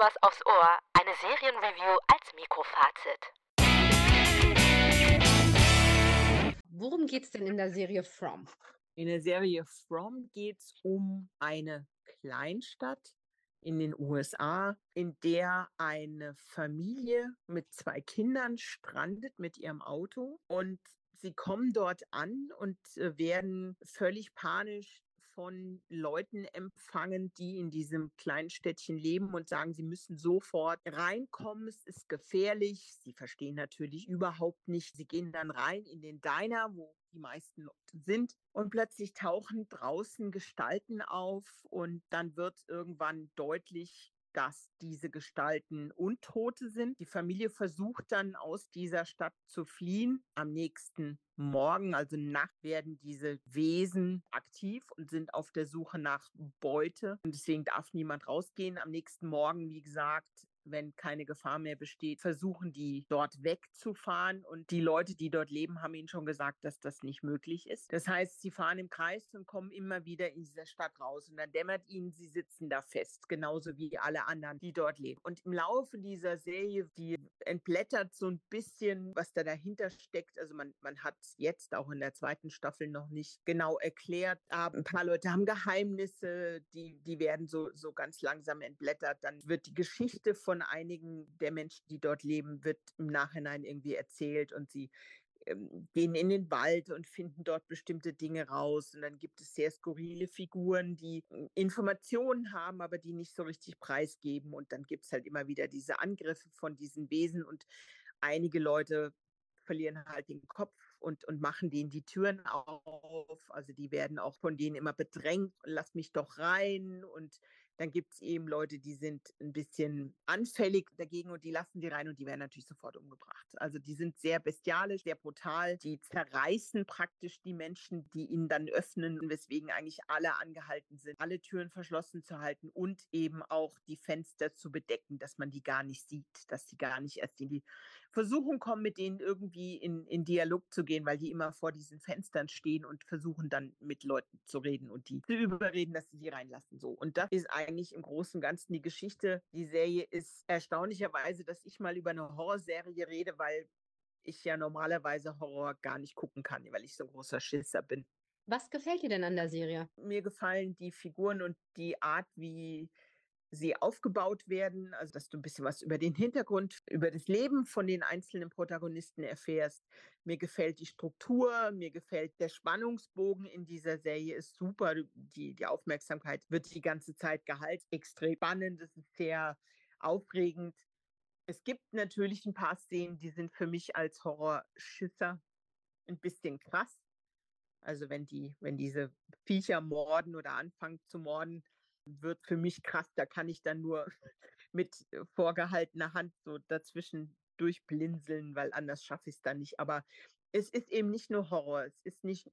was aufs Ohr, eine Serienreview als Mikrofazit. Worum geht es denn in der Serie From? In der Serie From geht es um eine Kleinstadt in den USA, in der eine Familie mit zwei Kindern strandet mit ihrem Auto und sie kommen dort an und äh, werden völlig panisch von Leuten empfangen, die in diesem kleinen Städtchen leben und sagen, sie müssen sofort reinkommen, es ist gefährlich. Sie verstehen natürlich überhaupt nicht. Sie gehen dann rein in den Diner, wo die meisten Leute sind. Und plötzlich tauchen draußen Gestalten auf und dann wird irgendwann deutlich, dass diese Gestalten Untote sind. Die Familie versucht dann aus dieser Stadt zu fliehen. Am nächsten Morgen, also Nacht, werden diese Wesen aktiv und sind auf der Suche nach Beute. Und deswegen darf niemand rausgehen. Am nächsten Morgen, wie gesagt, wenn keine Gefahr mehr besteht, versuchen die dort wegzufahren. Und die Leute, die dort leben, haben ihnen schon gesagt, dass das nicht möglich ist. Das heißt, sie fahren im Kreis und kommen immer wieder in dieser Stadt raus. Und dann dämmert ihnen, sie sitzen da fest, genauso wie alle anderen, die dort leben. Und im Laufe dieser Serie, die entblättert so ein bisschen, was da dahinter steckt. Also man, man hat jetzt auch in der zweiten Staffel noch nicht genau erklärt. Aber ein paar Leute haben Geheimnisse, die, die werden so, so ganz langsam entblättert. Dann wird die Geschichte von von einigen der Menschen, die dort leben, wird im Nachhinein irgendwie erzählt und sie ähm, gehen in den Wald und finden dort bestimmte Dinge raus. Und dann gibt es sehr skurrile Figuren, die hm, Informationen haben, aber die nicht so richtig preisgeben. Und dann gibt es halt immer wieder diese Angriffe von diesen Wesen und einige Leute verlieren halt den Kopf und, und machen denen die Türen auf. Also die werden auch von denen immer bedrängt, lass mich doch rein. Und dann gibt es eben Leute, die sind ein bisschen anfällig dagegen und die lassen die rein und die werden natürlich sofort umgebracht. Also die sind sehr bestialisch, sehr brutal. Die zerreißen praktisch die Menschen, die ihnen dann öffnen, weswegen eigentlich alle angehalten sind, alle Türen verschlossen zu halten und eben auch die Fenster zu bedecken, dass man die gar nicht sieht, dass sie gar nicht erst in die Versuchung kommen, mit denen irgendwie in, in Dialog zu gehen, weil die immer vor diesen Fenstern stehen und versuchen dann mit Leuten zu reden und die zu überreden, dass sie die reinlassen. So. Und das ist eigentlich eigentlich im Großen und Ganzen die Geschichte. Die Serie ist erstaunlicherweise, dass ich mal über eine Horrorserie rede, weil ich ja normalerweise Horror gar nicht gucken kann, weil ich so ein großer Schisser bin. Was gefällt dir denn an der Serie? Mir gefallen die Figuren und die Art, wie sie aufgebaut werden, also dass du ein bisschen was über den Hintergrund, über das Leben von den einzelnen Protagonisten erfährst. Mir gefällt die Struktur, mir gefällt der Spannungsbogen in dieser Serie ist super. Die, die Aufmerksamkeit wird die ganze Zeit gehalten. Extrem spannend, es ist sehr aufregend. Es gibt natürlich ein paar Szenen, die sind für mich als Horrorschisser ein bisschen krass. Also wenn die, wenn diese Viecher morden oder anfangen zu morden, wird für mich krass. Da kann ich dann nur mit äh, vorgehaltener Hand so dazwischen durchblinzeln, weil anders schaffe ich es dann nicht. Aber es ist eben nicht nur Horror, es ist nicht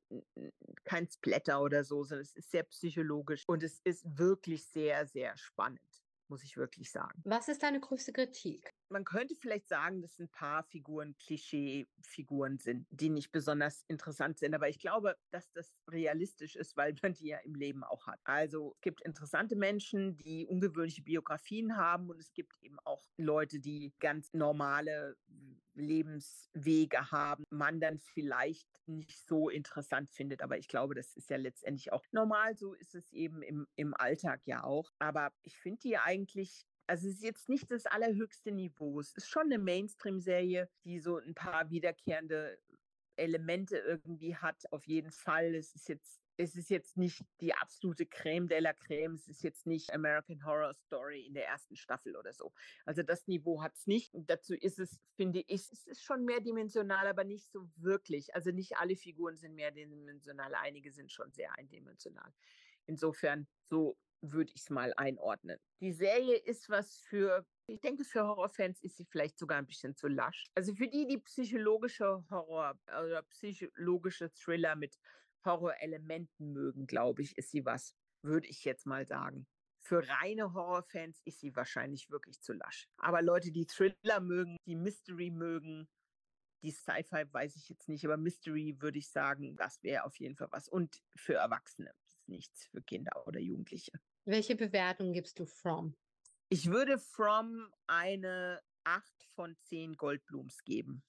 kein Splatter oder so, sondern es ist sehr psychologisch und es ist wirklich sehr, sehr spannend muss ich wirklich sagen. Was ist deine größte Kritik? Man könnte vielleicht sagen, dass ein paar Figuren Klischee-Figuren sind, die nicht besonders interessant sind. Aber ich glaube, dass das realistisch ist, weil man die ja im Leben auch hat. Also es gibt interessante Menschen, die ungewöhnliche Biografien haben und es gibt eben auch Leute, die ganz normale Lebenswege haben, man dann vielleicht nicht so interessant findet. Aber ich glaube, das ist ja letztendlich auch normal. So ist es eben im, im Alltag ja auch. Aber ich finde die eigentlich also es ist jetzt nicht das allerhöchste Niveau. Es ist schon eine Mainstream-Serie, die so ein paar wiederkehrende Elemente irgendwie hat, auf jeden Fall. Es ist jetzt es ist jetzt nicht die absolute Creme de la Creme. Es ist jetzt nicht American Horror Story in der ersten Staffel oder so. Also das Niveau hat es nicht. Und dazu ist es, finde ich, es ist schon mehrdimensional, aber nicht so wirklich. Also nicht alle Figuren sind mehrdimensional. Einige sind schon sehr eindimensional. Insofern, so würde ich es mal einordnen. Die Serie ist was für, ich denke, für Horrorfans ist sie vielleicht sogar ein bisschen zu lasch. Also für die, die psychologische Horror oder psychologische Thriller mit Horrorelementen mögen, glaube ich, ist sie was, würde ich jetzt mal sagen. Für reine Horrorfans ist sie wahrscheinlich wirklich zu lasch. Aber Leute, die Thriller mögen, die Mystery mögen, die Sci-Fi weiß ich jetzt nicht, aber Mystery würde ich sagen, das wäre auf jeden Fall was. Und für Erwachsene, ist nichts für Kinder oder Jugendliche. Welche Bewertung gibst du From? Ich würde From eine 8 von 10 Goldblums geben.